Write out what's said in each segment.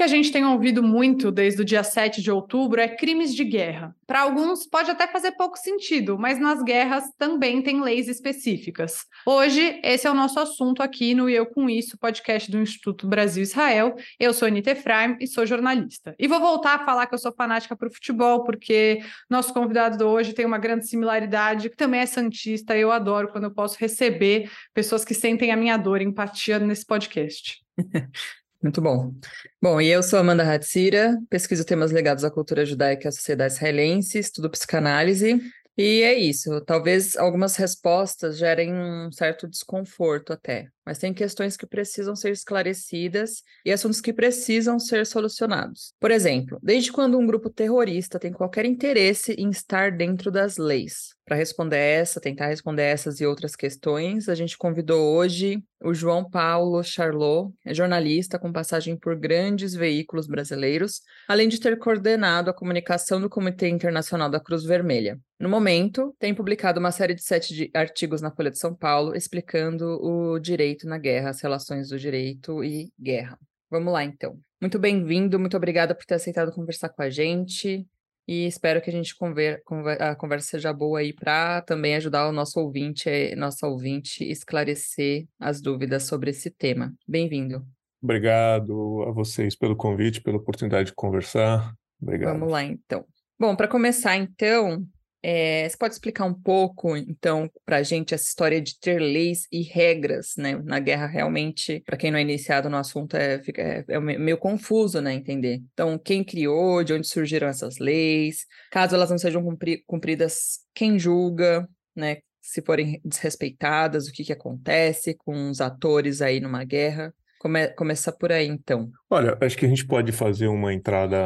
que a gente tem ouvido muito desde o dia 7 de outubro é crimes de guerra. Para alguns pode até fazer pouco sentido, mas nas guerras também tem leis específicas. Hoje, esse é o nosso assunto aqui no Eu Com Isso, podcast do Instituto Brasil-Israel. Eu sou Anita Efraim e sou jornalista. E vou voltar a falar que eu sou fanática para o futebol, porque nosso convidado de hoje tem uma grande similaridade, que também é santista. Eu adoro quando eu posso receber pessoas que sentem a minha dor empatia nesse podcast. Muito bom. Bom, e eu sou Amanda Hatzira, pesquiso temas ligados à cultura judaica e à sociedade israelense, estudo psicanálise, e é isso. Talvez algumas respostas gerem um certo desconforto até, mas tem questões que precisam ser esclarecidas e assuntos que precisam ser solucionados. Por exemplo, desde quando um grupo terrorista tem qualquer interesse em estar dentro das leis? Para responder essa, tentar responder essas e outras questões, a gente convidou hoje o João Paulo Charlot, é jornalista com passagem por grandes veículos brasileiros, além de ter coordenado a comunicação do Comitê Internacional da Cruz Vermelha. No momento, tem publicado uma série de sete artigos na Folha de São Paulo explicando o direito na guerra, as relações do direito e guerra. Vamos lá, então. Muito bem-vindo, muito obrigada por ter aceitado conversar com a gente e espero que a gente conver, conver, a conversa seja boa aí para também ajudar o nosso ouvinte, eh, nossa ouvinte, esclarecer as dúvidas sobre esse tema. Bem-vindo. Obrigado a vocês pelo convite, pela oportunidade de conversar. Obrigado. Vamos lá, então. Bom, para começar, então, é, você pode explicar um pouco, então, para a gente essa história de ter leis e regras, né? Na guerra, realmente, para quem não é iniciado no assunto, é, fica, é, é, meio confuso, né? Entender. Então, quem criou, de onde surgiram essas leis, caso elas não sejam cumpri cumpridas, quem julga, né? Se forem desrespeitadas, o que, que acontece com os atores aí numa guerra. Come começar por aí, então. Olha, acho que a gente pode fazer uma entrada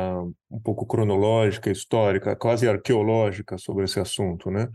um pouco cronológica, histórica, quase arqueológica sobre esse assunto, né?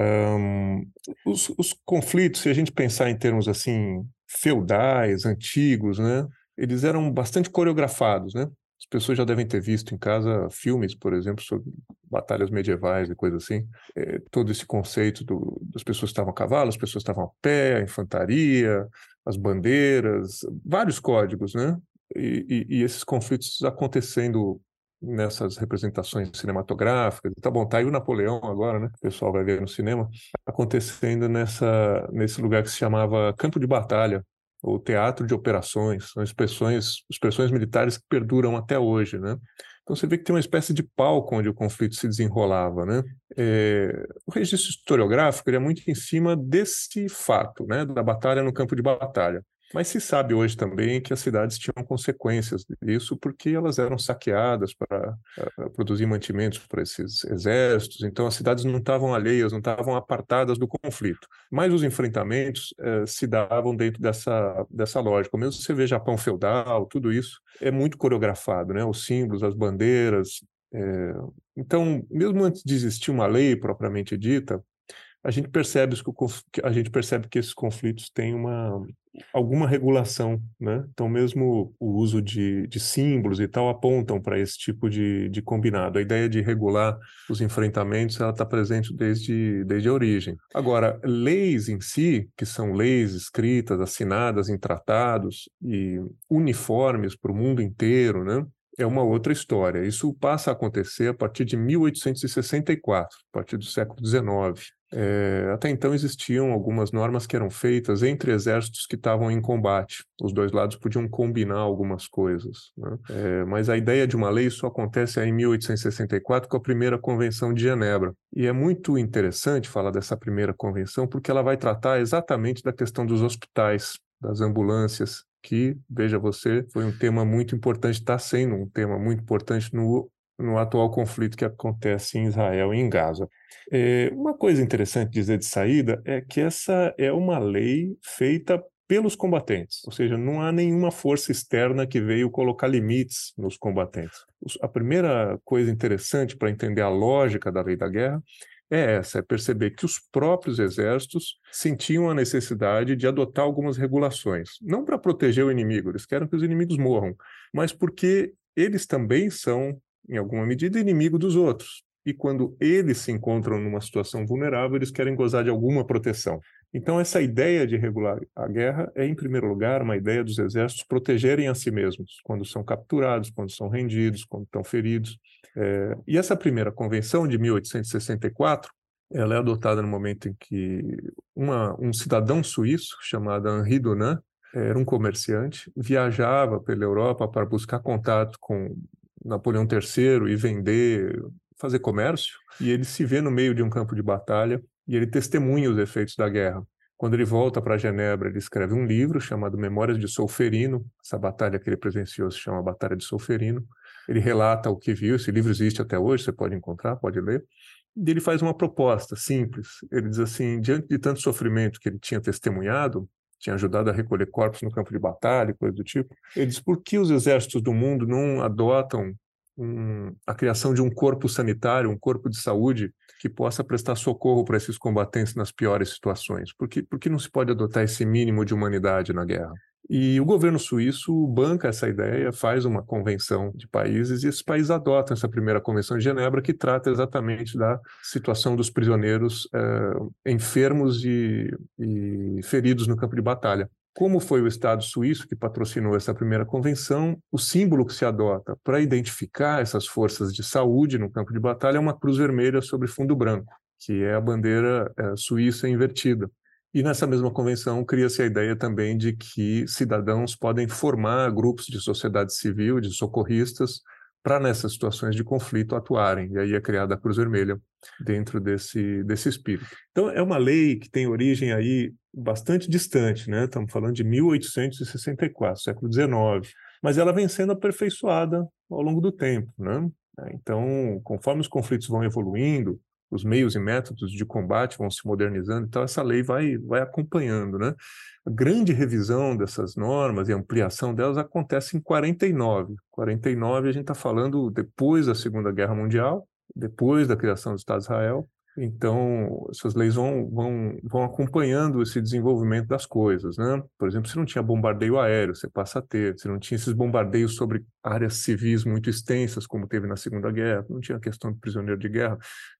Um, os, os, conflitos, se a gente pensar em termos assim feudais, antigos, né? Eles eram bastante coreografados, né? As pessoas já devem ter visto em casa filmes, por exemplo, sobre batalhas medievais e coisas assim. É, todo esse conceito do, das pessoas estavam a cavalo, as pessoas estavam a pé, a infantaria, as bandeiras, vários códigos, né? E, e, e, esses conflitos acontecendo nessas representações cinematográficas. Tá bom, tá aí o Napoleão agora, né? O pessoal vai ver no cinema acontecendo nessa nesse lugar que se chamava Campo de Batalha, ou Teatro de Operações. São expressões expressões militares que perduram até hoje, né? Então você vê que tem uma espécie de palco onde o conflito se desenrolava, né? É, o registro historiográfico é muito em cima desse fato, né? Da batalha no campo de batalha. Mas se sabe hoje também que as cidades tinham consequências disso porque elas eram saqueadas para produzir mantimentos para esses exércitos, então as cidades não estavam alheias, não estavam apartadas do conflito. Mas os enfrentamentos eh, se davam dentro dessa, dessa lógica. Mesmo você vê Japão feudal, tudo isso é muito coreografado, né? os símbolos, as bandeiras. É... Então, mesmo antes de existir uma lei propriamente dita, a gente percebe que a gente percebe que esses conflitos têm uma alguma regulação, né? Então mesmo o uso de, de símbolos e tal apontam para esse tipo de, de combinado. A ideia de regular os enfrentamentos ela está presente desde desde a origem. Agora leis em si, que são leis escritas, assinadas em tratados e uniformes para o mundo inteiro, né? é uma outra história. Isso passa a acontecer a partir de 1864, a partir do século XIX. É, até então existiam algumas normas que eram feitas entre exércitos que estavam em combate. Os dois lados podiam combinar algumas coisas. Né? É, mas a ideia de uma lei só acontece em 1864 com a primeira Convenção de Genebra. E é muito interessante falar dessa primeira convenção porque ela vai tratar exatamente da questão dos hospitais, das ambulâncias, que, veja você, foi um tema muito importante, está sendo um tema muito importante no no atual conflito que acontece em Israel e em Gaza. É, uma coisa interessante dizer de saída é que essa é uma lei feita pelos combatentes, ou seja, não há nenhuma força externa que veio colocar limites nos combatentes. A primeira coisa interessante para entender a lógica da lei da guerra é essa, é perceber que os próprios exércitos sentiam a necessidade de adotar algumas regulações, não para proteger o inimigo, eles querem que os inimigos morram, mas porque eles também são em alguma medida, inimigo dos outros. e quando eles se encontram numa situação vulnerável, eles querem gozar de alguma proteção. Então, essa ideia de regular a guerra é, em primeiro lugar, uma ideia dos exércitos protegerem a si mesmos quando são capturados, quando são rendidos, quando estão feridos. É, e essa primeira convenção de 1864, ela é adotada no momento em que uma, um cidadão suíço chamado Henri Dunant, era um comerciante, viajava pela Europa para buscar contato com Napoleão III e vender, fazer comércio, e ele se vê no meio de um campo de batalha e ele testemunha os efeitos da guerra. Quando ele volta para Genebra, ele escreve um livro chamado Memórias de Solferino. Essa batalha que ele presenciou se chama Batalha de Solferino. Ele relata o que viu. Esse livro existe até hoje, você pode encontrar, pode ler. E ele faz uma proposta simples. Ele diz assim: diante de tanto sofrimento que ele tinha testemunhado, tinha ajudado a recolher corpos no campo de batalha, coisa do tipo. Ele diz: por que os exércitos do mundo não adotam um, a criação de um corpo sanitário, um corpo de saúde que possa prestar socorro para esses combatentes nas piores situações? Por que, por que não se pode adotar esse mínimo de humanidade na guerra? E o governo suíço banca essa ideia, faz uma convenção de países e esses países adotam essa primeira convenção de Genebra que trata exatamente da situação dos prisioneiros eh, enfermos e, e feridos no campo de batalha. Como foi o Estado suíço que patrocinou essa primeira convenção, o símbolo que se adota para identificar essas forças de saúde no campo de batalha é uma cruz vermelha sobre fundo branco, que é a bandeira eh, suíça invertida. E nessa mesma convenção cria-se a ideia também de que cidadãos podem formar grupos de sociedade civil, de socorristas, para nessas situações de conflito atuarem. E aí é criada a Cruz Vermelha dentro desse, desse espírito. Então é uma lei que tem origem aí bastante distante, né? Estamos falando de 1864, século XIX, mas ela vem sendo aperfeiçoada ao longo do tempo, né? Então, conforme os conflitos vão evoluindo, os meios e métodos de combate vão se modernizando, então essa lei vai, vai acompanhando, né? A grande revisão dessas normas e ampliação delas acontece em 49. 49 a gente está falando depois da Segunda Guerra Mundial, depois da criação do Estado de Israel, então, essas leis vão, vão, vão acompanhando esse desenvolvimento das coisas, né? Por exemplo, se não tinha bombardeio aéreo, você passa a ter. Se não tinha esses bombardeios sobre áreas civis muito extensas, como teve na Segunda Guerra, não tinha a questão do prisioneiro de guerra,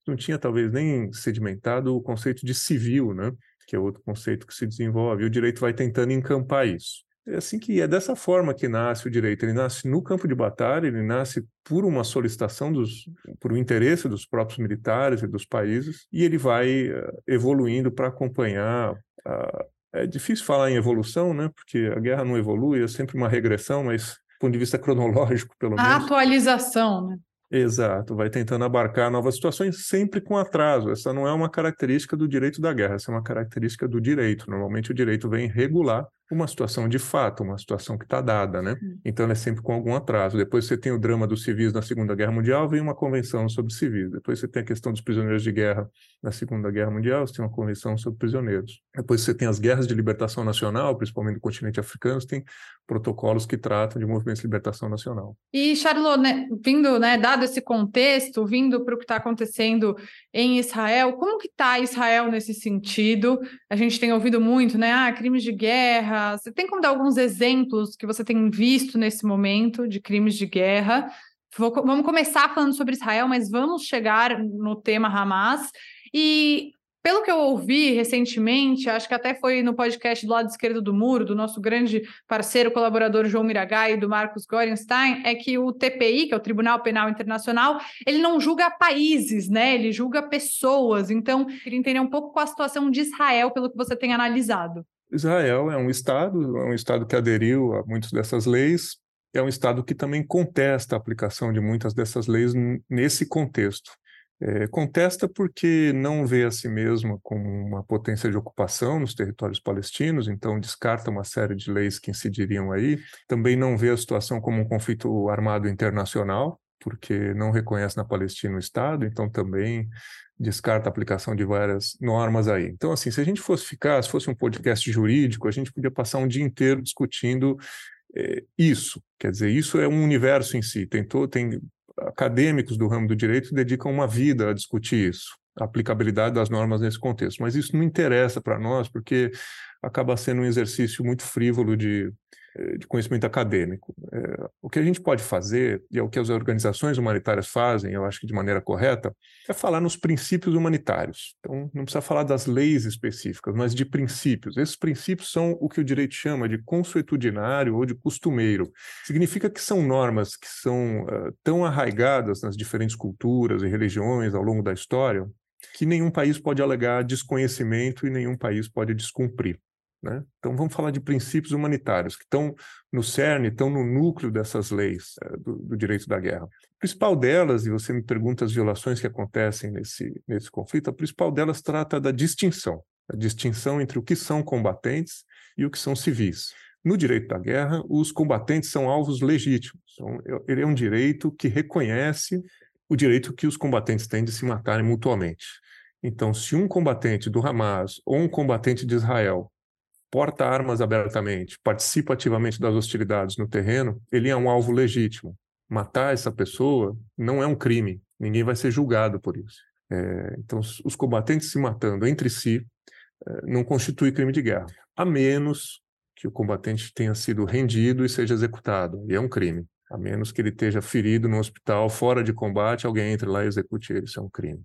não tinha talvez nem sedimentado o conceito de civil, né? Que é outro conceito que se desenvolve. E o direito vai tentando encampar isso. É assim que é dessa forma que nasce o direito. Ele nasce no campo de batalha, ele nasce por uma solicitação dos, por um interesse dos próprios militares e dos países, e ele vai uh, evoluindo para acompanhar. Uh, é difícil falar em evolução, né? Porque a guerra não evolui, é sempre uma regressão, mas do ponto de vista cronológico, pelo a menos. A atualização, né? Exato, vai tentando abarcar novas situações, sempre com atraso. Essa não é uma característica do direito da guerra, essa é uma característica do direito. Normalmente o direito vem regular uma situação de fato, uma situação que está dada, né? Então ela é sempre com algum atraso. Depois você tem o drama dos civis na Segunda Guerra Mundial, vem uma convenção sobre civis. Depois você tem a questão dos prisioneiros de guerra na Segunda Guerra Mundial, você tem uma convenção sobre prisioneiros. Depois você tem as guerras de libertação nacional, principalmente no continente africano, você tem protocolos que tratam de movimentos de libertação nacional. E Charlot, né, vindo, né, dado esse contexto, vindo para o que está acontecendo em Israel, como que está Israel nesse sentido? A gente tem ouvido muito, né, ah, crimes de guerra guerra. Você tem como dar alguns exemplos que você tem visto nesse momento de crimes de guerra? Vou, vamos começar falando sobre Israel, mas vamos chegar no tema Hamas. E pelo que eu ouvi recentemente, acho que até foi no podcast do lado esquerdo do muro, do nosso grande parceiro, colaborador João Miragai e do Marcos Gorenstein, é que o TPI, que é o Tribunal Penal Internacional, ele não julga países, né? Ele julga pessoas. Então, queria entender um pouco com a situação de Israel, pelo que você tem analisado. Israel é um Estado, é um Estado que aderiu a muitas dessas leis, é um Estado que também contesta a aplicação de muitas dessas leis nesse contexto. É, contesta porque não vê a si mesma como uma potência de ocupação nos territórios palestinos, então descarta uma série de leis que incidiriam aí. Também não vê a situação como um conflito armado internacional, porque não reconhece na Palestina o Estado, então também descarta a aplicação de várias normas aí. Então, assim, se a gente fosse ficar, se fosse um podcast jurídico, a gente podia passar um dia inteiro discutindo é, isso. Quer dizer, isso é um universo em si. Tem, to, tem acadêmicos do ramo do direito que dedicam uma vida a discutir isso, a aplicabilidade das normas nesse contexto. Mas isso não interessa para nós, porque acaba sendo um exercício muito frívolo de, de conhecimento acadêmico. É, o que a gente pode fazer, e é o que as organizações humanitárias fazem, eu acho que de maneira correta, é falar nos princípios humanitários. Então, não precisa falar das leis específicas, mas de princípios. Esses princípios são o que o direito chama de consuetudinário ou de costumeiro. Significa que são normas que são uh, tão arraigadas nas diferentes culturas e religiões ao longo da história que nenhum país pode alegar desconhecimento e nenhum país pode descumprir. Né? Então, vamos falar de princípios humanitários, que estão no cerne, estão no núcleo dessas leis é, do, do, direito da guerra. A principal delas, e você me pergunta as violações que acontecem nesse, nesse conflito, a principal delas trata da distinção, a distinção entre o que são combatentes e o que são civis. No direito da guerra, os combatentes são alvos legítimos. Então, ele é um direito que reconhece o direito que os combatentes têm de se matarem mutuamente. Então, se um combatente do Hamas ou um combatente de Israel porta armas abertamente, participa ativamente das hostilidades no terreno, ele é um alvo legítimo. Matar essa pessoa não é um crime, ninguém vai ser julgado por isso. É, então, os combatentes se matando entre si é, não constitui crime de guerra, a menos que o combatente tenha sido rendido e seja executado, e é um crime. A menos que ele esteja ferido no hospital, fora de combate, alguém entre lá e execute ele, isso é um crime.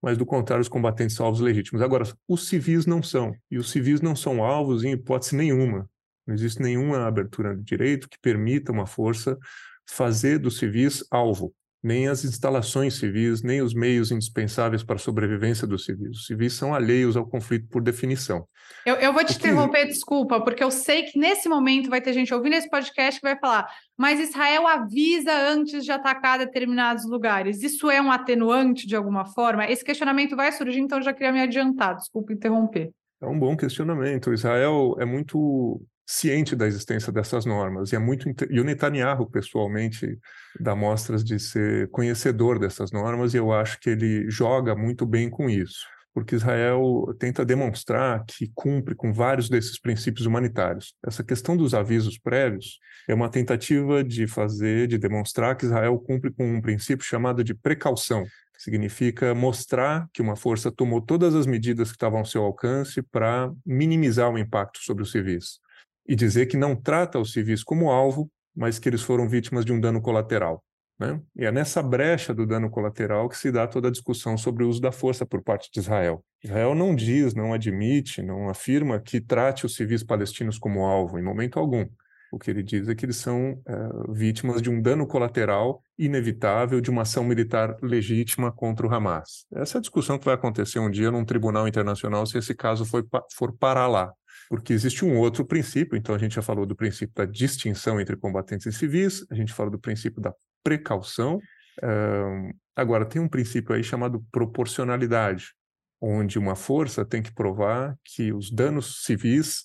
Mas, do contrário, os combatentes são alvos legítimos. Agora, os civis não são. E os civis não são alvos em hipótese nenhuma. Não existe nenhuma abertura de direito que permita uma força fazer dos civis alvo nem as instalações civis, nem os meios indispensáveis para a sobrevivência dos civis. Os civis são alheios ao conflito por definição. Eu, eu vou te interromper, desculpa, porque eu sei que nesse momento vai ter gente ouvindo esse podcast que vai falar, mas Israel avisa antes de atacar determinados lugares. Isso é um atenuante de alguma forma? Esse questionamento vai surgir, então eu já queria me adiantar, desculpa interromper. É um bom questionamento. Israel é muito ciente da existência dessas normas e é muito e o Netanyahu pessoalmente dá mostras de ser conhecedor dessas normas e eu acho que ele joga muito bem com isso porque Israel tenta demonstrar que cumpre com vários desses princípios humanitários. Essa questão dos avisos prévios é uma tentativa de fazer, de demonstrar que Israel cumpre com um princípio chamado de precaução, significa mostrar que uma força tomou todas as medidas que estavam ao seu alcance para minimizar o impacto sobre os civis e dizer que não trata os civis como alvo, mas que eles foram vítimas de um dano colateral. Né? E é nessa brecha do dano colateral que se dá toda a discussão sobre o uso da força por parte de Israel. Israel não diz, não admite, não afirma que trate os civis palestinos como alvo, em momento algum. O que ele diz é que eles são é, vítimas de um dano colateral inevitável de uma ação militar legítima contra o Hamas. Essa é a discussão que vai acontecer um dia num tribunal internacional se esse caso for, for parar lá porque existe um outro princípio, então a gente já falou do princípio da distinção entre combatentes e civis, a gente falou do princípio da precaução, uh, agora tem um princípio aí chamado proporcionalidade, onde uma força tem que provar que os danos civis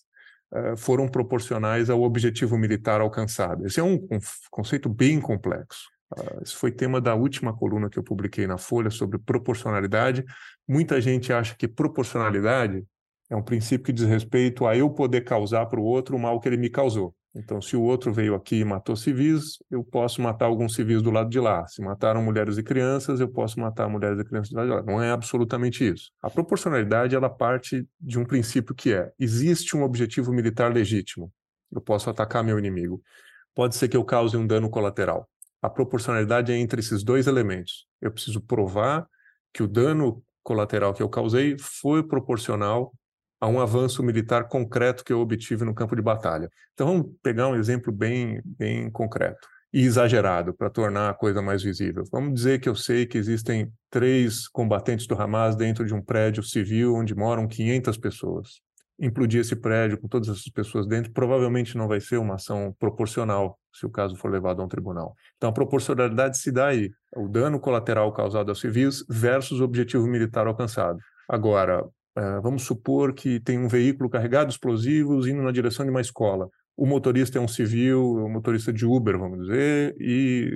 uh, foram proporcionais ao objetivo militar alcançado. Esse é um, conceito bem complexo. Uh, isso foi tema da última coluna que eu publiquei na Folha sobre proporcionalidade. Muita gente acha que proporcionalidade é um princípio que diz respeito a eu poder causar para o outro o mal que ele me causou. Então, se o outro veio aqui e matou civis, eu posso matar alguns civis do lado de lá. Se mataram mulheres e crianças, eu posso matar mulheres e crianças do lado de lá. Não é absolutamente isso. A proporcionalidade, ela parte de um princípio que é: existe um objetivo militar legítimo. Eu posso atacar meu inimigo. Pode ser que eu cause um dano colateral. A proporcionalidade é entre esses dois elementos. Eu preciso provar que o dano colateral que eu causei foi proporcional a um avanço militar concreto que eu obtive no campo de batalha. Então vamos pegar um exemplo bem, bem concreto e exagerado para tornar a coisa mais visível. Vamos dizer que eu sei que existem três combatentes do Hamas dentro de um prédio civil onde moram 500 pessoas. Implodir esse prédio com todas essas pessoas dentro provavelmente não vai ser uma ação proporcional se o caso for levado a um tribunal. Então a proporcionalidade se dá aí, o dano colateral causado aos civis versus o objetivo militar alcançado. Agora, Uh, vamos supor que tem um veículo carregado de explosivos indo na direção de uma escola. O motorista é um civil, um motorista de Uber, vamos dizer, e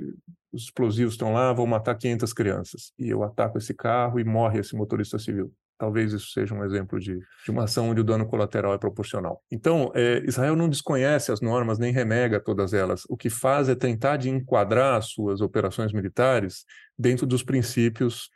os explosivos estão lá, vão matar 500 crianças. E eu ataco esse carro e morre esse motorista civil. Talvez isso seja um exemplo de, de uma ação onde o dano colateral é proporcional. Então, é, Israel não desconhece as normas nem renega todas elas. O que faz é tentar de enquadrar as suas operações militares dentro dos princípios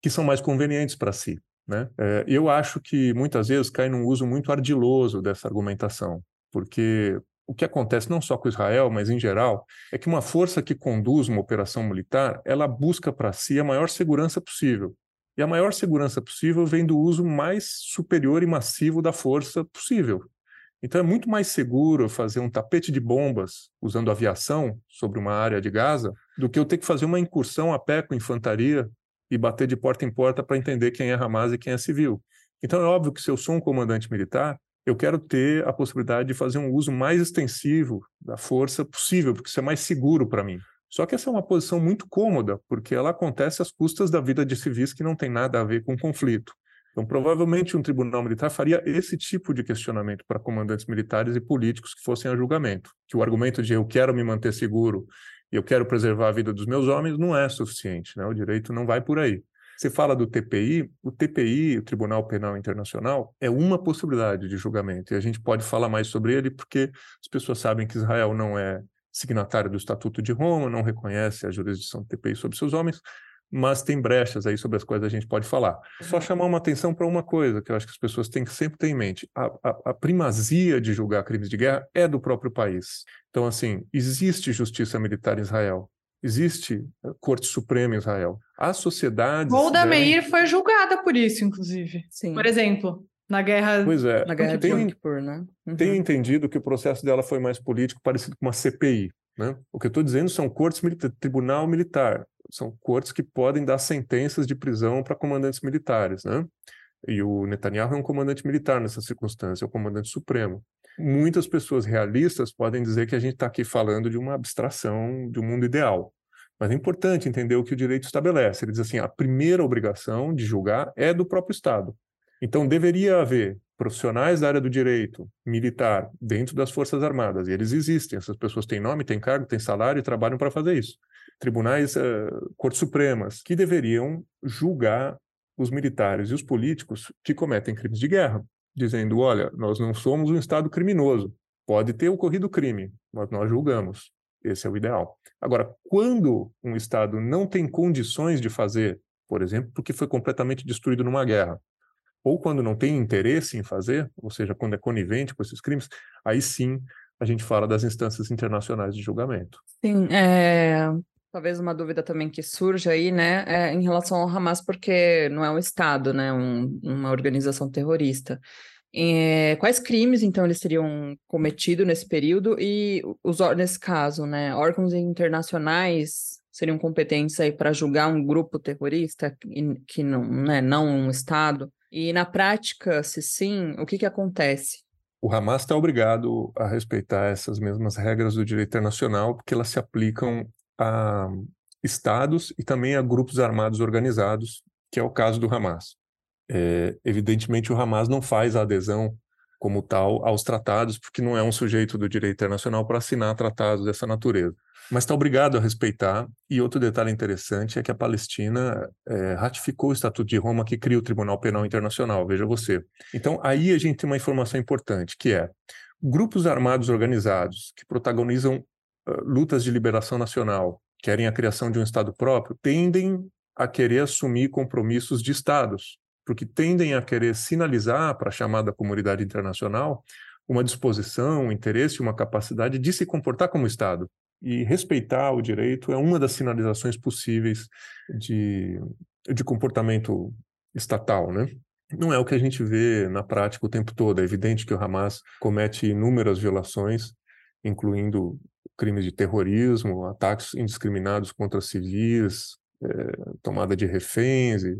que são mais convenientes para si. Né? É, eu acho que muitas vezes cai num uso muito ardiloso dessa argumentação, porque o que acontece não só com Israel, mas em geral, é que uma força que conduz uma operação militar, ela busca para si a maior segurança possível. E a maior segurança possível vem do uso mais superior e massivo da força possível. Então é muito mais seguro fazer um tapete de bombas usando aviação sobre uma área de Gaza do que eu ter que fazer uma incursão a pé com infantaria e bater de porta em porta para entender quem é Hamas e quem é civil. Então é óbvio que se eu sou um comandante militar, eu quero ter a possibilidade de fazer um uso mais extensivo da força possível, porque isso é mais seguro para mim. Só que essa é uma posição muito cômoda, porque ela acontece às custas da vida de civis que não tem nada a ver com o conflito. Então, provavelmente, um tribunal militar faria esse tipo de questionamento para comandantes militares e políticos que fossem a julgamento. Que o argumento de eu quero me manter seguro eu quero preservar a vida dos meus homens não é suficiente. Né? O direito não vai por aí. Você fala do TPI, o TPI, o Tribunal Penal Internacional, é uma possibilidade de julgamento. E a gente pode falar mais sobre ele porque as pessoas sabem que Israel não é signatário do Estatuto de Roma, não reconhece a jurisdição do TPI sobre seus homens, mas tem brechas aí sobre as quais a gente pode falar. Só chamar uma atenção para uma coisa que eu acho que as pessoas têm que sempre ter em mente: a, a, a, primazia de julgar crimes de guerra é do próprio país. Então, assim, existe justiça militar em Israel. Existe eh, Corte Suprema em Israel. A sociedade. Golda devem... Meir foi julgada por isso, inclusive. Sim. Por exemplo, na guerra. Pois é. Na guerra de Yom Kippur, né? Uhum. Tenho entendido que o processo dela foi mais político, parecido com uma CPI. Né? O que eu estou dizendo são cortes militar, tribunal militar são cortes que podem dar sentenças de prisão para comandantes militares, né? E o Netanyahu é um comandante militar nessa circunstância, é o comandante supremo. Muitas pessoas realistas podem dizer que a gente está aqui falando de uma abstração de um mundo ideal. Mas é importante entender o que o direito estabelece. Ele diz assim: a primeira obrigação de julgar é do próprio Estado. Então, deveria haver profissionais da área do direito militar dentro das Forças Armadas, e eles existem. Essas pessoas têm nome, têm cargo, têm salário e trabalham para fazer isso tribunais, uh, cortes supremas, que deveriam julgar os militares e os políticos que cometem crimes de guerra, dizendo: olha, nós não somos um Estado criminoso, pode ter ocorrido crime, mas nós julgamos. Esse é o ideal. Agora, quando um Estado não tem condições de fazer, por exemplo, porque foi completamente destruído numa guerra, ou quando não tem interesse em fazer, ou seja, quando é conivente com esses crimes, aí sim a gente fala das instâncias internacionais de julgamento. Sim, é, Talvez uma dúvida também que surja aí, né, é em relação ao Hamas, porque não é um Estado, né, um, uma organização terrorista. É, quais crimes, então, eles teriam cometido nesse período e, os, nesse caso, né, órgãos internacionais seriam competentes aí para julgar um grupo terrorista que, não, né, não um Estado? E, na prática, se sim, o que, que acontece? O Hamas está obrigado a respeitar essas mesmas regras do direito internacional, porque elas se aplicam a estados e também a grupos armados organizados, que é o caso do Hamas. É, evidentemente, o Hamas não faz a adesão como tal aos tratados, porque não é um sujeito do direito internacional para assinar tratados dessa natureza. Mas está obrigado a respeitar. E outro detalhe interessante é que a Palestina é, ratificou o Estatuto de Roma que cria o Tribunal Penal Internacional, veja você. Então, aí a gente tem uma informação importante, que é grupos armados organizados que protagonizam lutas de liberação nacional querem a criação de um Estado próprio, tendem a querer assumir compromissos de Estados, porque tendem a querer sinalizar para a chamada comunidade internacional uma disposição, um interesse, uma capacidade de se comportar como Estado. E respeitar o direito é uma das sinalizações possíveis de, de comportamento estatal, né? Não é o que a gente vê na prática o tempo todo. É evidente que o Hamas comete inúmeras violações, incluindo crimes de terrorismo, ataques indiscriminados contra civis, é, tomada de reféns e,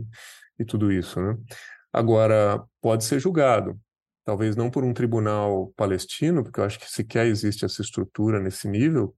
e tudo isso. Né? Agora, pode ser julgado, talvez não por um tribunal palestino, porque eu acho que sequer existe essa estrutura nesse nível,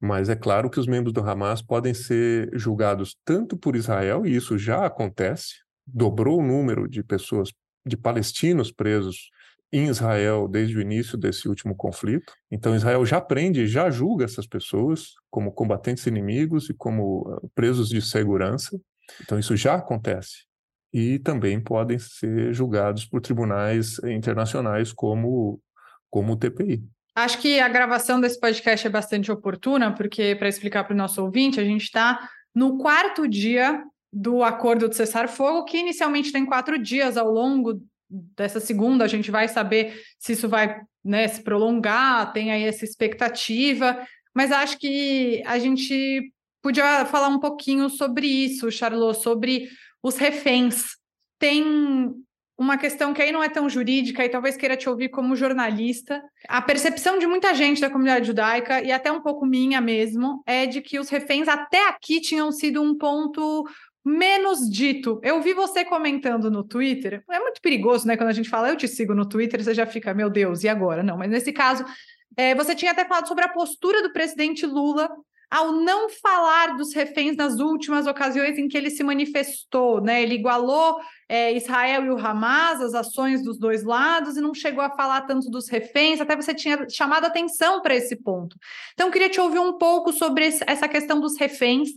mas é claro que os membros do Hamas podem ser julgados tanto por Israel, e isso já acontece, dobrou o número de pessoas, de palestinos presos em Israel desde o início desse último conflito. Então, Israel já prende, já julga essas pessoas como combatentes inimigos e como ah, presos de segurança. Então, isso já acontece. E também podem ser julgados por tribunais internacionais como, como o TPI. Acho que a gravação desse podcast é bastante oportuna, porque, para explicar para o nosso ouvinte, a gente está no quarto dia do acordo de cessar-fogo, que inicialmente tem quatro dias. Ao longo dessa segunda, a gente vai saber se isso vai né, se prolongar, tem aí essa expectativa. Mas acho que a gente podia falar um pouquinho sobre isso, Charlot, sobre os reféns. Tem uma questão que aí não é tão jurídica e talvez queira te ouvir como jornalista. A percepção de muita gente da comunidade judaica, e até um pouco minha mesmo, é de que os reféns até aqui tinham sido um ponto menos dito. Eu vi você comentando no Twitter. É muito perigoso, né? Quando a gente fala, eu te sigo no Twitter, você já fica, meu Deus, e agora? Não, mas nesse caso, é, você tinha até falado sobre a postura do presidente Lula ao não falar dos reféns nas últimas ocasiões em que ele se manifestou, né? Ele igualou é, Israel e o Hamas, as ações dos dois lados, e não chegou a falar tanto dos reféns, até você tinha chamado atenção para esse ponto. Então, queria te ouvir um pouco sobre essa questão dos reféns,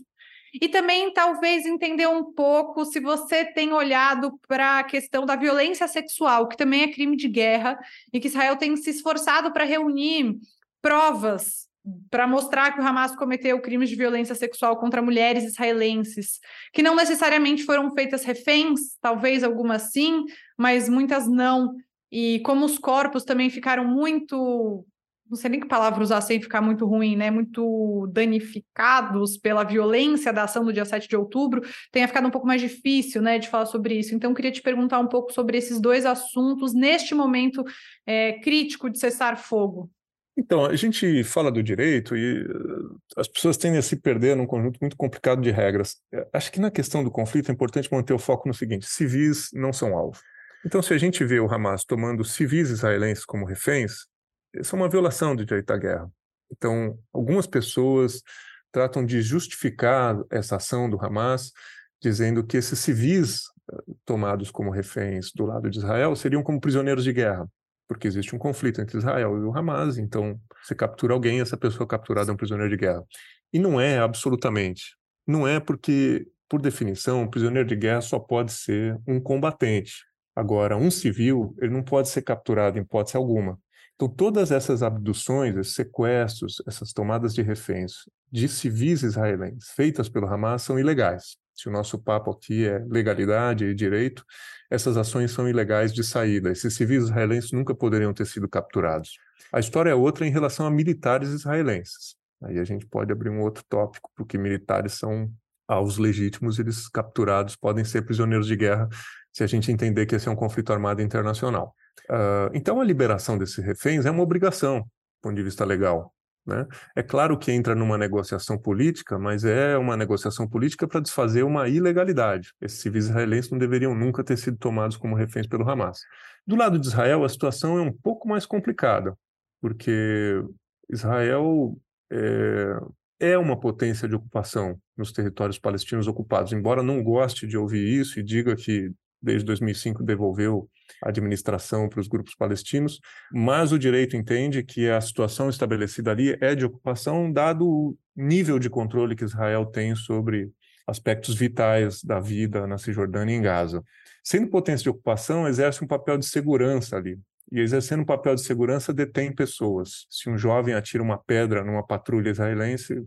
e também talvez entender um pouco se você tem olhado para a questão da violência sexual, que também é crime de guerra, e que Israel tem se esforçado para reunir provas para mostrar que o Hamas cometeu crimes de violência sexual contra mulheres israelenses, que não necessariamente foram feitas reféns, talvez algumas sim, mas muitas não. E como os corpos também ficaram muito, não sei nem que palavra usar sem ficar muito ruim, né? Muito danificados pela violência da ação do dia 7 de outubro, tenha ficado um pouco mais difícil, né, de falar sobre isso. Então, queria te perguntar um pouco sobre esses dois assuntos neste momento é, crítico de cessar fogo. Então, a gente fala do direito e eh, as pessoas tendem a se perder num conjunto muito complicado de regras. Eh, acho que na questão do conflito é importante manter o foco no seguinte: civis não são alvo. Então, se a gente vê o Hamas tomando civis israelenses como reféns, isso é uma violação do direito à guerra. Então, algumas pessoas tratam de justificar essa ação do Hamas, dizendo que esses civis eh, tomados como reféns do lado de Israel seriam como prisioneiros de guerra porque existe um conflito entre Israel e o Hamas, então você captura alguém, essa pessoa capturada é um prisioneiro de guerra. E não é absolutamente. Não é porque, por definição, um prisioneiro de guerra só pode ser um combatente. Agora, um civil, ele não pode ser capturado em hipótese alguma. Então, todas essas abduções, esses sequestros, essas tomadas de reféns de civis israelenses feitas pelo Hamas são ilegais. Se o nosso papo aqui é legalidade e direito, essas ações são ilegais de saída. Esses civis israelenses nunca poderiam ter sido capturados. A história é outra em relação a militares israelenses. Aí a gente pode abrir um outro tópico, porque militares são aos legítimos, eles capturados podem ser prisioneiros de guerra se a gente entender que esse é um conflito armado internacional. Uh, então, a liberação desses reféns é uma obrigação, do ponto de vista legal. Né? É claro que entra numa negociação política, mas é uma negociação política para desfazer uma ilegalidade. Esses civis israelenses não deveriam nunca ter sido tomados como reféns pelo Hamas. Do lado de Israel, a situação é um pouco mais complicada, porque Israel é, é uma potência de ocupação nos territórios palestinos ocupados, embora não goste de ouvir isso e diga que desde 2005 devolveu a administração para os grupos palestinos, mas o direito entende que a situação estabelecida ali é de ocupação, dado o nível de controle que Israel tem sobre aspectos vitais da vida na Cisjordânia e em Gaza. Sendo potência de ocupação, exerce um papel de segurança ali. E exercendo um papel de segurança, detém pessoas. Se um jovem atira uma pedra numa patrulha israelense,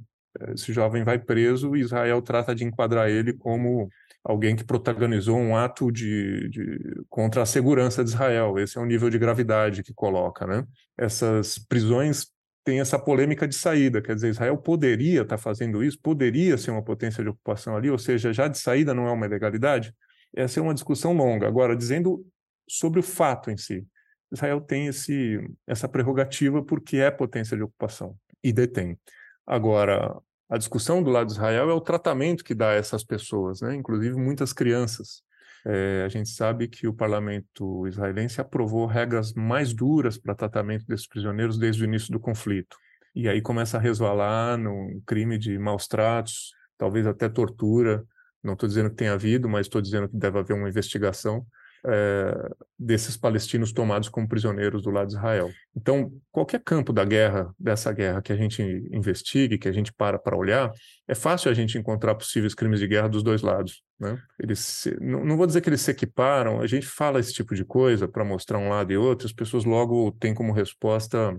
esse jovem vai preso e Israel trata de enquadrar ele como alguém que protagonizou um ato de, de, contra a segurança de Israel. Esse é o nível de gravidade que coloca, né? Essas prisões têm essa polêmica de saída, quer dizer, Israel poderia estar fazendo isso, poderia ser uma potência de ocupação ali, ou seja, já de saída não é uma ilegalidade. Essa é uma discussão longa. Agora, dizendo sobre o fato em si, Israel tem esse, essa prerrogativa porque é potência de ocupação e detém. Agora, a discussão do lado de Israel é o tratamento que dá a essas pessoas, né? inclusive muitas crianças. É, a gente sabe que o parlamento israelense aprovou regras mais duras para tratamento desses prisioneiros desde o início do conflito. E aí começa a resvalar num crime de maus tratos, talvez até tortura. Não estou dizendo que tenha havido, mas estou dizendo que deve haver uma investigação é, desses palestinos tomados como prisioneiros do lado de Israel. Então, qualquer campo da guerra, dessa guerra que a gente investigue, que a gente para para olhar, é fácil a gente encontrar possíveis crimes de guerra dos dois lados. Né? Eles se, não, não, vou dizer que eles se equiparam, a gente fala esse tipo de coisa para mostrar um lado e outro, as pessoas logo têm como resposta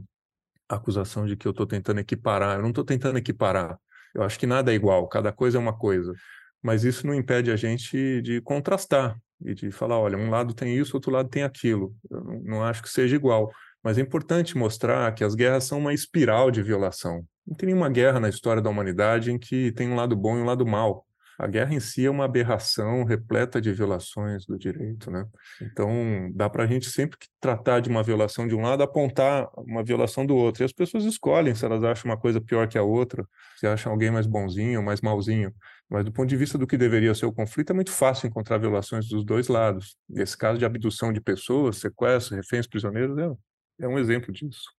a acusação de que eu estou tentando equiparar. Eu não estou tentando equiparar. Eu acho que nada é igual, cada coisa é uma coisa. mas isso não impede a gente de contrastar e de falar, olha, um lado tem isso, outro lado tem aquilo. Eu não, acho que seja igual, mas é importante mostrar que as guerras são uma espiral de violação. Não tem nenhuma guerra na história da humanidade em que tem um lado bom e um lado mal. A guerra em si é uma aberração repleta de violações do direito, né? Então, dá para a gente sempre que tratar de uma violação de um lado, apontar uma violação do outro. E as pessoas escolhem se elas acham uma coisa pior que a outra, se acham alguém mais bonzinho ou mais malzinho. Mas do ponto de vista do que deveria ser o conflito, é muito fácil encontrar violações dos dois lados. Esse caso de abdução de pessoas, sequestro, reféns, prisioneiros, é, é um exemplo disso.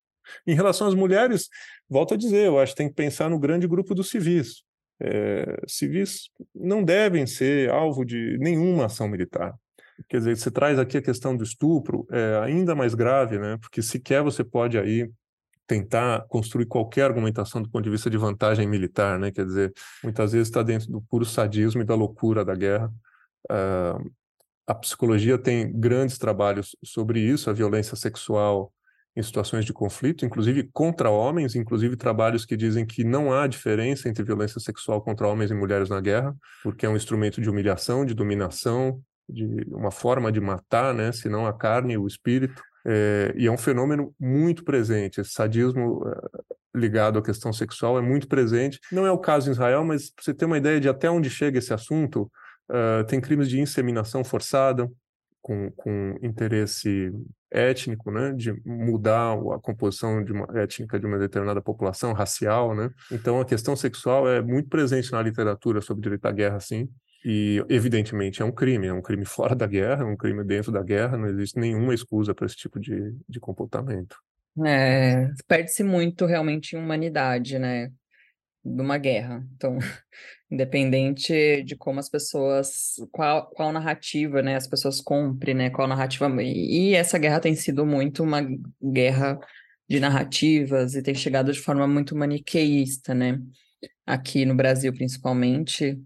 Em relação às mulheres, volto a dizer, eu acho que tem que pensar no grande grupo dos civis é, civis não devem ser alvo de nenhuma ação militar. Quer dizer, você traz aqui a questão do estupro, é ainda mais grave, né? Porque sequer você pode aí tentar construir qualquer argumentação do ponto de vista de vantagem militar, né? Quer dizer, muitas vezes está dentro do puro sadismo e da loucura da guerra. Uh, a psicologia tem grandes trabalhos sobre isso, a violência sexual em situações de conflito, inclusive contra homens, inclusive trabalhos que dizem que não há diferença entre violência sexual contra homens e mulheres na guerra, porque é um instrumento de humilhação, de dominação, de uma forma de matar, né, se não a carne, o espírito. É, e é um fenômeno muito presente. Esse sadismo é, ligado à questão sexual é muito presente. Não é o caso em Israel, mas para você ter uma ideia de até onde chega esse assunto, uh, tem crimes de inseminação forçada, com, com interesse étnico, né, de mudar a composição de uma étnica de uma determinada população racial, né? Então a questão sexual é muito presente na literatura sobre direito à guerra, sim. E evidentemente é um crime, é um crime fora da guerra, é um crime dentro da guerra. Não existe nenhuma excusa para esse tipo de, de comportamento. É, perde-se muito realmente em humanidade, né? De uma guerra. Então, independente de como as pessoas, qual, qual narrativa, né, as pessoas comprem, né, qual narrativa, e essa guerra tem sido muito uma guerra de narrativas e tem chegado de forma muito maniqueísta, né, aqui no Brasil principalmente,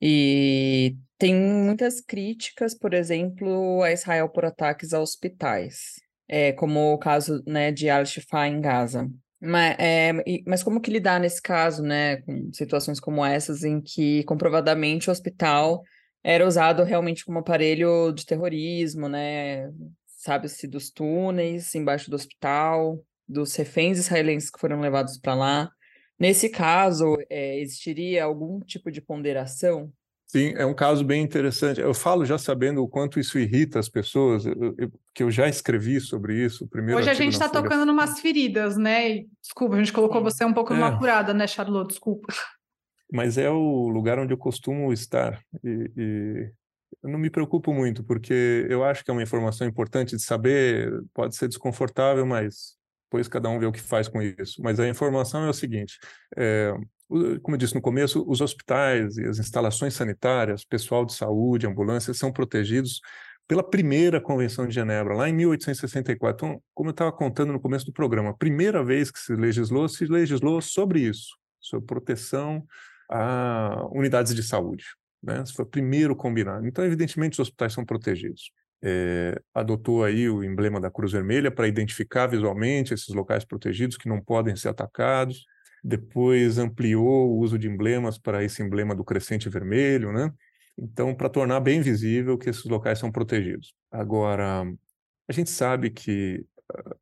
e tem muitas críticas, por exemplo, a Israel por ataques a hospitais, é, como o caso, né, de Al-Shifa em Gaza. Mas, é, mas como que lidar nesse caso, né, com situações como essas em que comprovadamente o hospital era usado realmente como aparelho de terrorismo, né, sabe-se dos túneis embaixo do hospital, dos reféns israelenses que foram levados para lá. Nesse caso, é, existiria algum tipo de ponderação Sim, é um caso bem interessante. Eu falo já sabendo o quanto isso irrita as pessoas, eu, eu, que eu já escrevi sobre isso. Primeiro Hoje a gente está tocando numas feridas, né? Desculpa, a gente colocou você um pouco é. numa apurada, né, Charlotte? Desculpa. Mas é o lugar onde eu costumo estar. E, e eu não me preocupo muito, porque eu acho que é uma informação importante de saber, pode ser desconfortável, mas depois cada um vê o que faz com isso. Mas a informação é o seguinte: é, como eu disse no começo, os hospitais e as instalações sanitárias, pessoal de saúde, ambulâncias, são protegidos pela primeira Convenção de Genebra, lá em 1864. Então, como eu estava contando no começo do programa, a primeira vez que se legislou, se legislou sobre isso, sobre proteção a unidades de saúde. Né? Isso foi o primeiro combinado. Então, evidentemente, os hospitais são protegidos. É, adotou aí o emblema da Cruz Vermelha para identificar visualmente esses locais protegidos que não podem ser atacados depois ampliou o uso de emblemas para esse emblema do crescente vermelho, né? Então, para tornar bem visível que esses locais são protegidos. Agora, a gente sabe que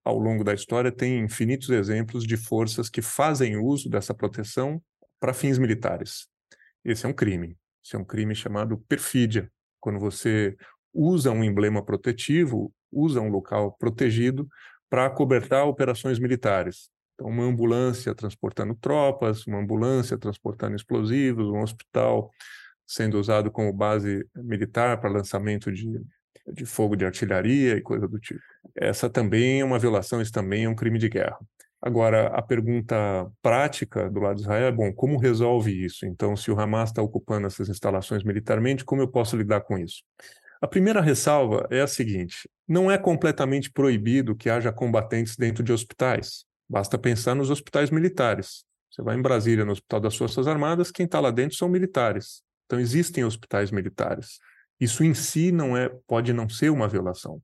ao longo da história tem infinitos exemplos de forças que fazem uso dessa proteção para fins militares. Esse é um crime. Esse é um crime chamado perfídia, quando você usa um emblema protetivo, usa um local protegido para cobertar operações militares. Então, uma ambulância transportando tropas, uma ambulância transportando explosivos, um hospital sendo usado como base militar para lançamento de, de fogo de artilharia e coisa do tipo. Essa também é uma violação, isso também é um crime de guerra. Agora, a pergunta prática do lado de Israel é: bom, como resolve isso? Então, se o Hamas está ocupando essas instalações militarmente, como eu posso lidar com isso? A primeira ressalva é a seguinte: não é completamente proibido que haja combatentes dentro de hospitais. Basta pensar nos hospitais militares. Você vai em Brasília, no Hospital das Forças Armadas, quem está lá dentro são militares. Então, existem hospitais militares. Isso em si não é, pode não ser uma violação.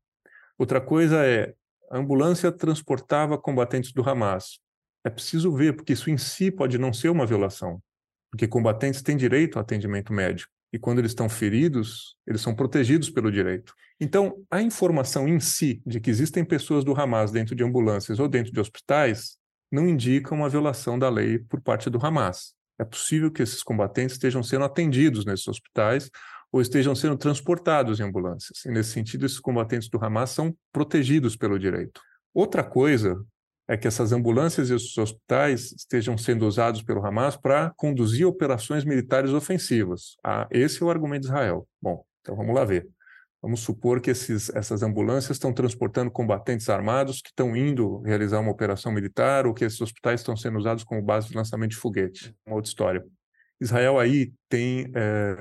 Outra coisa é, a ambulância transportava combatentes do Hamas. É preciso ver, porque isso em si pode não ser uma violação, porque combatentes têm direito ao atendimento médico. E quando eles estão feridos, eles são protegidos pelo direito. Então, a informação em si de que existem pessoas do Hamas dentro de ambulâncias ou dentro de hospitais não indica uma violação da lei por parte do Hamas. É possível que esses combatentes estejam sendo atendidos nesses hospitais ou estejam sendo transportados em ambulâncias. E, nesse sentido, esses combatentes do Hamas são protegidos pelo direito. Outra coisa é que essas ambulâncias e esses hospitais estejam sendo usados pelo Hamas para conduzir operações militares ofensivas. Ah, esse é o argumento de Israel. Bom, então vamos lá ver. Vamos supor que esses, essas ambulâncias estão transportando combatentes armados que estão indo realizar uma operação militar ou que esses hospitais estão sendo usados como base de lançamento de foguete. Uma outra história. Israel aí tem, é,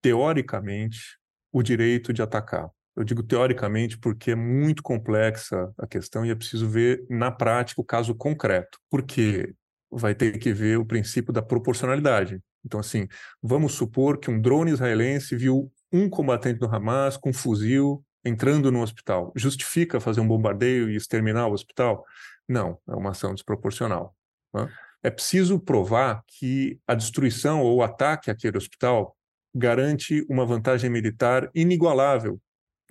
teoricamente, o direito de atacar. Eu digo teoricamente porque é muito complexa a questão e é preciso ver na prática o caso concreto. Porque vai ter que ver o princípio da proporcionalidade. Então, assim, vamos supor que um drone israelense viu um combatente do Hamas com um fuzil entrando no hospital. Justifica fazer um bombardeio e exterminar o hospital? Não, é uma ação desproporcional. Né? É preciso provar que a destruição ou o ataque àquele hospital garante uma vantagem militar inigualável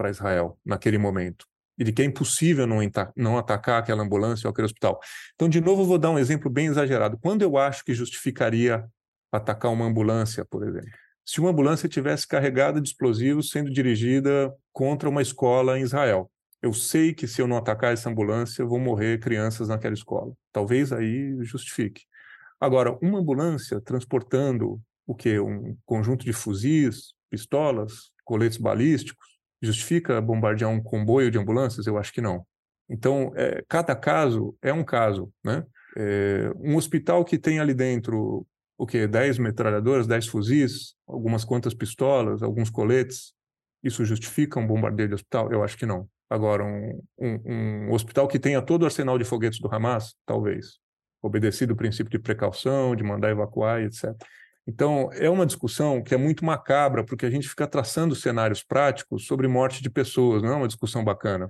para Israel naquele momento e de que é impossível não, não atacar aquela ambulância ou aquele hospital. Então, de novo, vou dar um exemplo bem exagerado. Quando eu acho que justificaria atacar uma ambulância, por exemplo, se uma ambulância tivesse carregada de explosivos sendo dirigida contra uma escola em Israel. Eu sei que se eu não atacar essa ambulância, vão morrer crianças naquela escola. Talvez aí justifique. Agora, uma ambulância transportando o que? Um conjunto de fuzis, pistolas, coletes balísticos, justifica bombardear um comboio de ambulâncias? Eu acho que não. Então, é, cada caso é um caso, né? É, um hospital que tem ali dentro o que 10 metralhadoras, 10 fuzis, algumas quantas pistolas, alguns coletes, isso justifica um bombardeio de hospital? Eu acho que não. Agora, um, um, um hospital que tenha todo o arsenal de foguetes do Hamas, talvez. Obedecido o princípio de precaução, de mandar evacuar, etc. Então, é uma discussão que é muito macabra, porque a gente fica traçando cenários práticos sobre morte de pessoas, não é uma discussão bacana.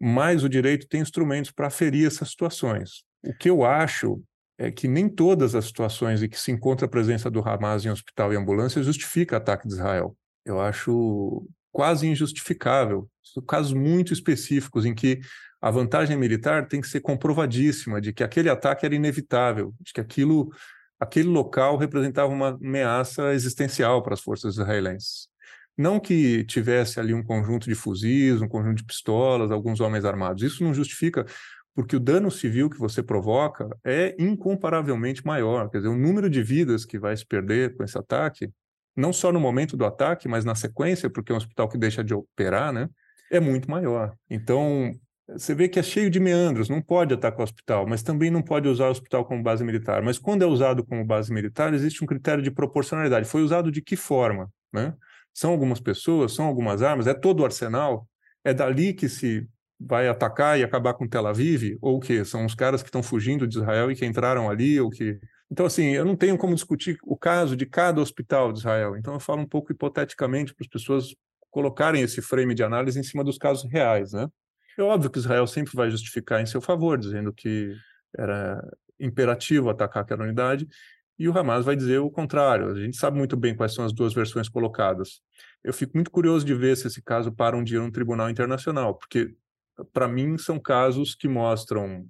Mas o direito tem instrumentos para ferir essas situações. O que eu acho é que nem todas as situações em que se encontra a presença do Hamas em hospital e ambulância justifica ataque de Israel. Eu acho quase injustificável. São casos muito específicos em que a vantagem militar tem que ser comprovadíssima de que aquele ataque era inevitável, de que aquilo, aquele local representava uma ameaça existencial para as forças israelenses. Não que tivesse ali um conjunto de fuzis, um conjunto de pistolas, alguns homens armados. Isso não justifica porque o dano civil que você provoca é incomparavelmente maior. Quer dizer, o número de vidas que vai se perder com esse ataque, não só no momento do ataque, mas na sequência, porque é um hospital que deixa de operar, né, é muito maior. Então, você vê que é cheio de meandros, não pode atacar o hospital, mas também não pode usar o hospital como base militar. Mas quando é usado como base militar, existe um critério de proporcionalidade. Foi usado de que forma? Né? São algumas pessoas, são algumas armas, é todo o arsenal, é dali que se vai atacar e acabar com Tel Aviv, ou o que são os caras que estão fugindo de Israel e que entraram ali, ou que então assim eu não tenho como discutir o caso de cada hospital de Israel. Então eu falo um pouco hipoteticamente para as pessoas colocarem esse frame de análise em cima dos casos reais, né? É óbvio que Israel sempre vai justificar em seu favor, dizendo que era imperativo atacar aquela unidade, e o Hamas vai dizer o contrário. A gente sabe muito bem quais são as duas versões colocadas. Eu fico muito curioso de ver se esse caso para um dia no tribunal internacional, porque para mim, são casos que mostram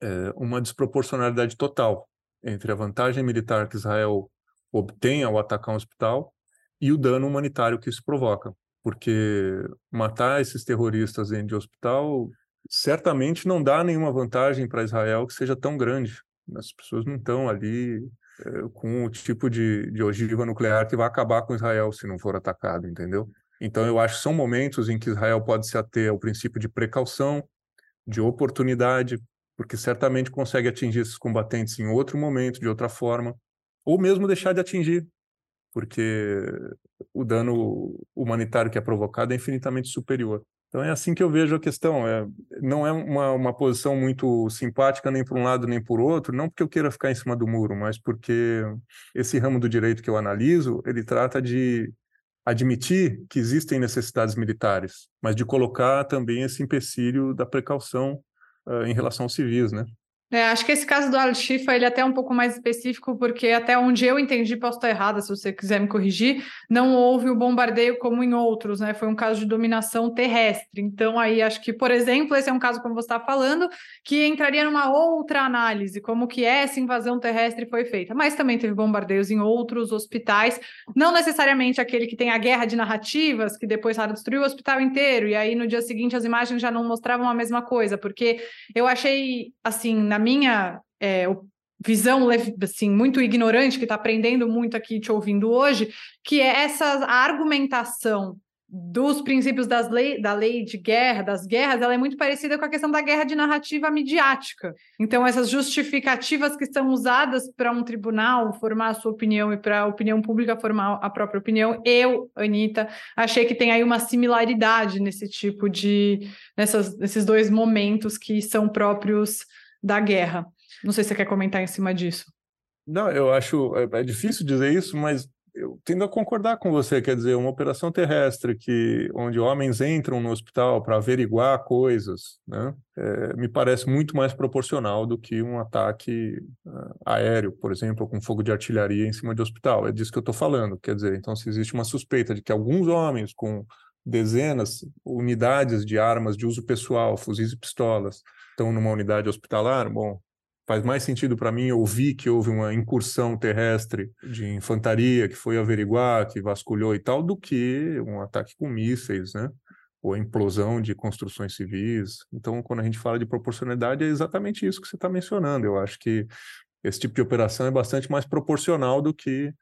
é, uma desproporcionalidade total entre a vantagem militar que Israel obtém ao atacar um hospital e o dano humanitário que isso provoca. Porque matar esses terroristas dentro de hospital certamente não dá nenhuma vantagem para Israel que seja tão grande. As pessoas não estão ali é, com o tipo de, de ogiva nuclear que vai acabar com Israel se não for atacado, entendeu? Então, eu acho que são momentos em que Israel pode se ater ao princípio de precaução, de oportunidade, porque certamente consegue atingir esses combatentes em outro momento, de outra forma, ou mesmo deixar de atingir, porque o dano humanitário que é provocado é infinitamente superior. Então é assim que eu vejo a questão. É, não é uma, uma posição muito simpática nem por um lado nem por outro, não porque eu queira ficar em cima do muro, mas porque esse ramo do direito que eu analiso, ele trata de admitir que existem necessidades militares, mas de colocar também esse empecilho da precaução uh, em relação aos civis, né? É, acho que esse caso do Al-Shifa ele é até um pouco mais específico, porque até onde eu entendi, posso estar errada, se você quiser me corrigir, não houve o bombardeio como em outros, né? Foi um caso de dominação terrestre. Então, aí acho que, por exemplo, esse é um caso, como você está falando, que entraria numa outra análise, como que essa invasão terrestre foi feita. Mas também teve bombardeios em outros hospitais, não necessariamente aquele que tem a guerra de narrativas, que depois destruiu o hospital inteiro, e aí no dia seguinte as imagens já não mostravam a mesma coisa, porque eu achei, assim, na minha é, visão assim muito ignorante que está aprendendo muito aqui te ouvindo hoje, que é essa argumentação dos princípios das lei, da lei de guerra, das guerras, ela é muito parecida com a questão da guerra de narrativa midiática. Então, essas justificativas que são usadas para um tribunal formar a sua opinião e para a opinião pública formar a própria opinião, eu, Anitta, achei que tem aí uma similaridade nesse tipo de. Nessas, nesses dois momentos que são próprios da guerra. Não sei se você quer comentar em cima disso. Não, eu acho é, é difícil dizer isso, mas eu tendo a concordar com você, quer dizer, uma operação terrestre que onde homens entram no hospital para averiguar coisas, né, é, me parece muito mais proporcional do que um ataque uh, aéreo, por exemplo, com fogo de artilharia em cima de hospital. É disso que eu estou falando. Quer dizer, então se existe uma suspeita de que alguns homens com dezenas, unidades de armas de uso pessoal, fuzis e pistolas, estão numa unidade hospitalar, bom, faz mais sentido para mim ouvir que houve uma incursão terrestre de infantaria que foi averiguar, que vasculhou e tal, do que um ataque com mísseis, né? Ou a implosão de construções civis. Então, quando a gente fala de proporcionalidade, é exatamente isso que você está mencionando. Eu acho que esse tipo de operação é bastante mais proporcional do que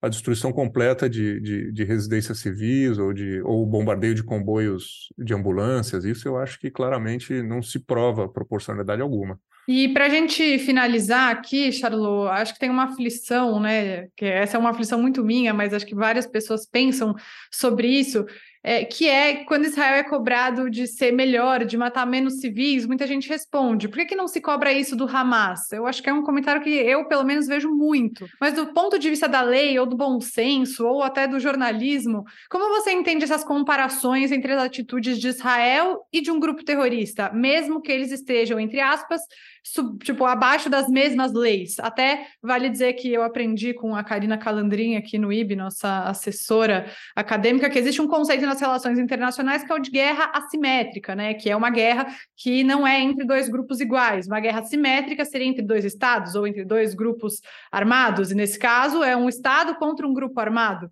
a destruição completa de, de, de residências civis ou, de, ou bombardeio de comboios de ambulâncias, isso eu acho que claramente não se prova proporcionalidade alguma. E para a gente finalizar aqui, Charlot, acho que tem uma aflição, né? Que essa é uma aflição muito minha, mas acho que várias pessoas pensam sobre isso, é, que é quando Israel é cobrado de ser melhor, de matar menos civis, muita gente responde: por que, que não se cobra isso do Hamas? Eu acho que é um comentário que eu, pelo menos, vejo muito. Mas do ponto de vista da lei, ou do bom senso, ou até do jornalismo, como você entende essas comparações entre as atitudes de Israel e de um grupo terrorista, mesmo que eles estejam, entre aspas, sub, tipo, abaixo das mesmas leis. Até vale dizer que eu aprendi com a Karina Calandrin aqui no IB, nossa assessora acadêmica, que existe um conceito nas relações internacionais que é o de guerra assimétrica, né? Que é uma guerra que não é entre dois grupos iguais. Uma guerra assimétrica seria entre dois estados ou entre dois grupos armados, e nesse caso é um estado contra um grupo armado.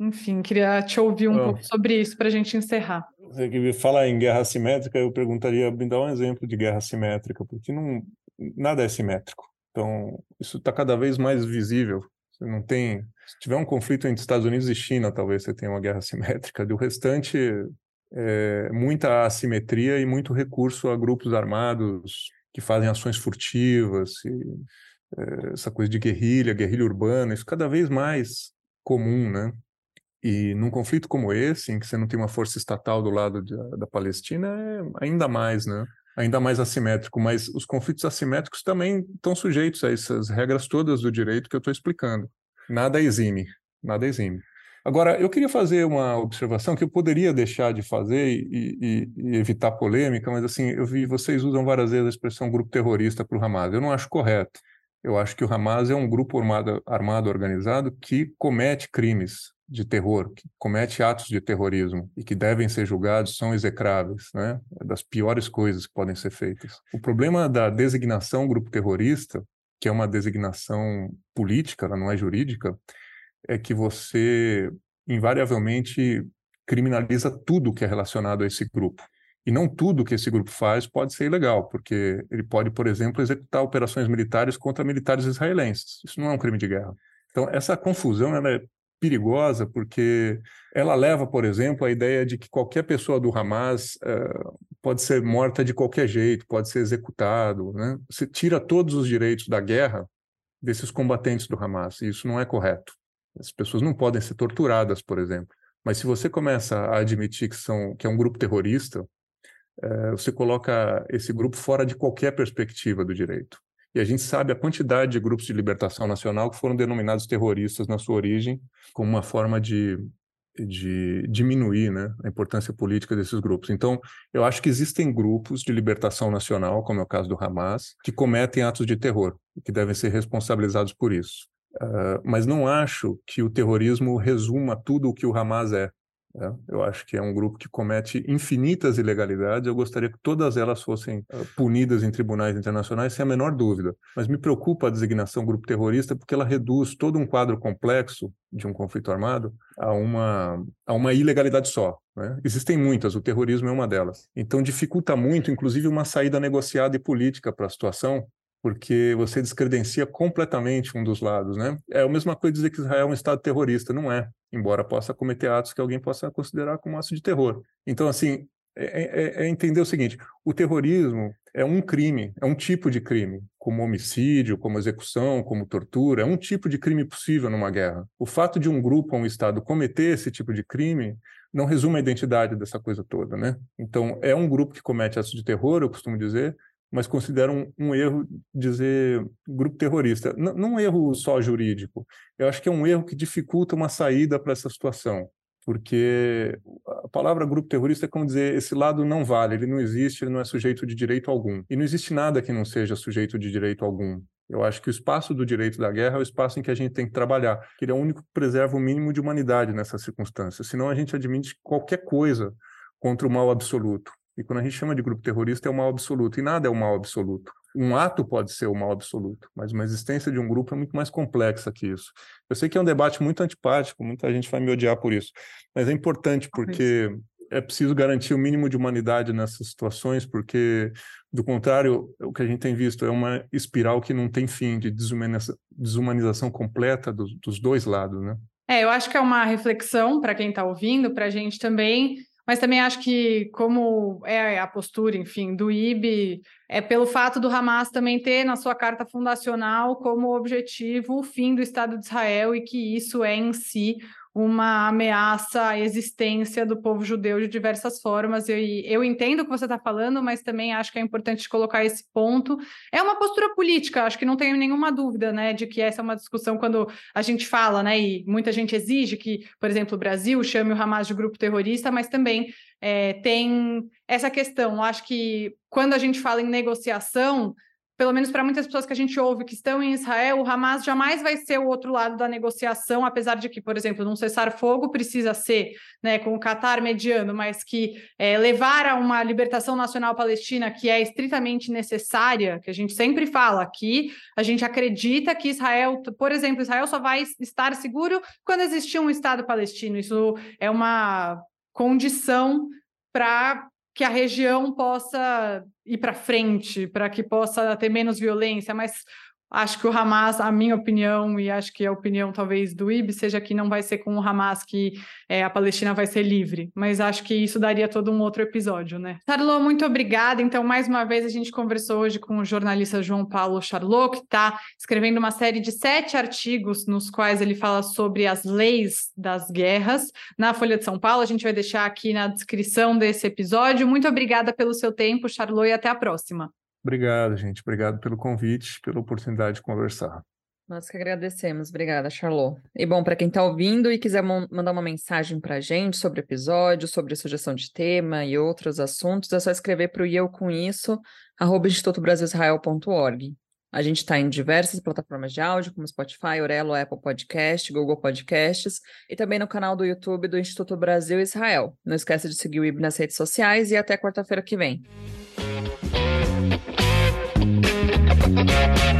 Enfim, queria te ouvir um oh. pouco sobre isso para a gente encerrar. Você que fala em guerra assimétrica, eu perguntaria, me dá um exemplo de guerra assimétrica, porque não, nada é simétrico. Então, isso está cada vez mais visível. Você não tem. Se tiver um conflito entre Estados Unidos e China, talvez você tenha uma guerra simétrica. Do restante, é muita assimetria e muito recurso a grupos armados que fazem ações furtivas, e, é, essa coisa de guerrilha, guerrilha urbana, isso cada vez mais comum, né? E num conflito como esse, em que você não tem uma força estatal do lado de, da Palestina, é ainda mais, né? Ainda mais assimétrico. Mas os conflitos assimétricos também estão sujeitos a essas regras todas do direito que eu estou explicando. Nada exime, nada exime. Agora, eu queria fazer uma observação que eu poderia deixar de fazer e, e, e, evitar polêmica, mas assim, eu vi vocês usam várias vezes a expressão grupo terrorista para o Hamas. Eu não acho correto. Eu acho que o Hamas é um grupo armado, armado organizado que comete crimes de terror, que comete atos de terrorismo e que devem ser julgados são execráveis, né? É das piores coisas que podem ser feitas. O problema da designação grupo terrorista, que é uma designação política, ela não é jurídica, é que você invariavelmente criminaliza tudo que é relacionado a esse grupo. E não tudo que esse grupo faz pode ser ilegal, porque ele pode, por exemplo, executar operações militares contra militares israelenses. Isso não é um crime de guerra. Então, essa confusão é perigosa porque ela leva, por exemplo, a ideia de que qualquer pessoa do Hamas uh, pode ser morta de qualquer jeito, pode ser executado. Né? Você tira todos os direitos da guerra desses combatentes do Hamas, e isso não é correto. As pessoas não podem ser torturadas, por exemplo. Mas se você começa a admitir que, são, que é um grupo terrorista, uh, você coloca esse grupo fora de qualquer perspectiva do direito. E a gente sabe a quantidade de grupos de libertação nacional que foram denominados terroristas na sua origem, como uma forma de de diminuir né, a importância política desses grupos. Então, eu acho que existem grupos de libertação nacional, como é o caso do Hamas, que cometem atos de terror e que devem ser responsabilizados por isso. Uh, mas não acho que o terrorismo resuma tudo o que o Hamas é. Né? Eu acho que é um grupo que comete infinitas ilegalidades. Eu gostaria que todas elas fossem uh, punidas em tribunais internacionais, sem a menor dúvida. Mas me preocupa a designação grupo terrorista porque ela reduz todo um quadro complexo de um conflito armado a uma, a uma ilegalidade só. Né? Existem muitas, o terrorismo é uma delas. Então dificulta muito, inclusive, uma saída negociada e política para a situação, porque você descredencia completamente um dos lados, né? É a mesma coisa dizer que Israel é um estado terrorista, não é, embora possa cometer atos que alguém possa considerar como atos de terror. Então, assim, é, é, é, entender o seguinte: o terrorismo é um crime, é um tipo de crime, como homicídio, como execução, como tortura, é um tipo de crime possível numa guerra. O fato de um grupo ou um Estado cometer esse tipo de crime não resume a identidade dessa coisa toda, né? Então, é um grupo que comete atos de terror, eu costumo dizer, mas consideram um, um erro dizer grupo terrorista. N não um erro só jurídico. Eu acho que é um erro que dificulta uma saída para essa situação, porque a palavra grupo terrorista é como dizer esse lado não vale, ele não existe, ele não é sujeito de direito algum. E não existe nada que não seja sujeito de direito algum. Eu acho que o espaço do direito da guerra é o espaço em que a gente tem que trabalhar, que ele é o único que preserva o mínimo de humanidade nessas circunstâncias. Senão a gente admite qualquer coisa contra o mal absoluto. E quando a gente chama de grupo terrorista, é o mal absoluto. E nada é o mal absoluto. Um ato pode ser o mal absoluto, mas uma existência de um grupo é muito mais complexa que isso. Eu sei que é um debate muito antipático, muita gente vai me odiar por isso, mas é importante porque é preciso garantir o mínimo de humanidade nessas situações, porque, do contrário, o que a gente tem visto é uma espiral que não tem fim, de desumanização, completa dos, dos dois lados, né? É, eu acho que é uma reflexão para quem está ouvindo, para a gente também, mas também acho que, como é a postura, enfim, do IB, é pelo fato do Hamas também ter na sua carta fundacional como objetivo o fim do Estado de Israel e que isso é em si uma ameaça à existência do povo judeu de diversas formas. E eu entendo o que você está falando, mas também acho que é importante colocar esse ponto. É uma postura política, acho que não tenho nenhuma dúvida, né, de que essa é uma discussão quando a gente fala, né, e muita gente exige que, por exemplo, o Brasil chame o Hamas de grupo terrorista, mas também é, tem essa questão. Acho que quando a gente fala em negociação, pelo menos para muitas pessoas que a gente ouve que estão em Israel, o Hamas jamais vai ser o outro lado da negociação, apesar de que, por exemplo, num cessar-fogo precisa ser né, com o Qatar mediano, mas que é, levar a uma libertação nacional palestina que é estritamente necessária, que a gente sempre fala aqui, a gente acredita que Israel, por exemplo, Israel só vai estar seguro quando existir um Estado palestino. Isso é uma condição para que a região possa ir para frente, para que possa ter menos violência, mas Acho que o Hamas, a minha opinião, e acho que a opinião talvez do IB, seja que não vai ser com o Hamas que é, a Palestina vai ser livre. Mas acho que isso daria todo um outro episódio, né? Charlot, muito obrigada. Então, mais uma vez, a gente conversou hoje com o jornalista João Paulo Charlot, que está escrevendo uma série de sete artigos nos quais ele fala sobre as leis das guerras na Folha de São Paulo. A gente vai deixar aqui na descrição desse episódio. Muito obrigada pelo seu tempo, Charlot, e até a próxima. Obrigado, gente. Obrigado pelo convite, pela oportunidade de conversar. Nós que agradecemos. Obrigada, Charlot. E bom, para quem está ouvindo e quiser mandar uma mensagem para a gente sobre o episódio, sobre sugestão de tema e outros assuntos, é só escrever para o eu com isso, institutobrasilisrael.org. A gente está em diversas plataformas de áudio, como Spotify, Orelo, Apple Podcast, Google Podcasts, e também no canal do YouTube do Instituto Brasil Israel. Não esqueça de seguir o IB nas redes sociais e até quarta-feira que vem. Thank you.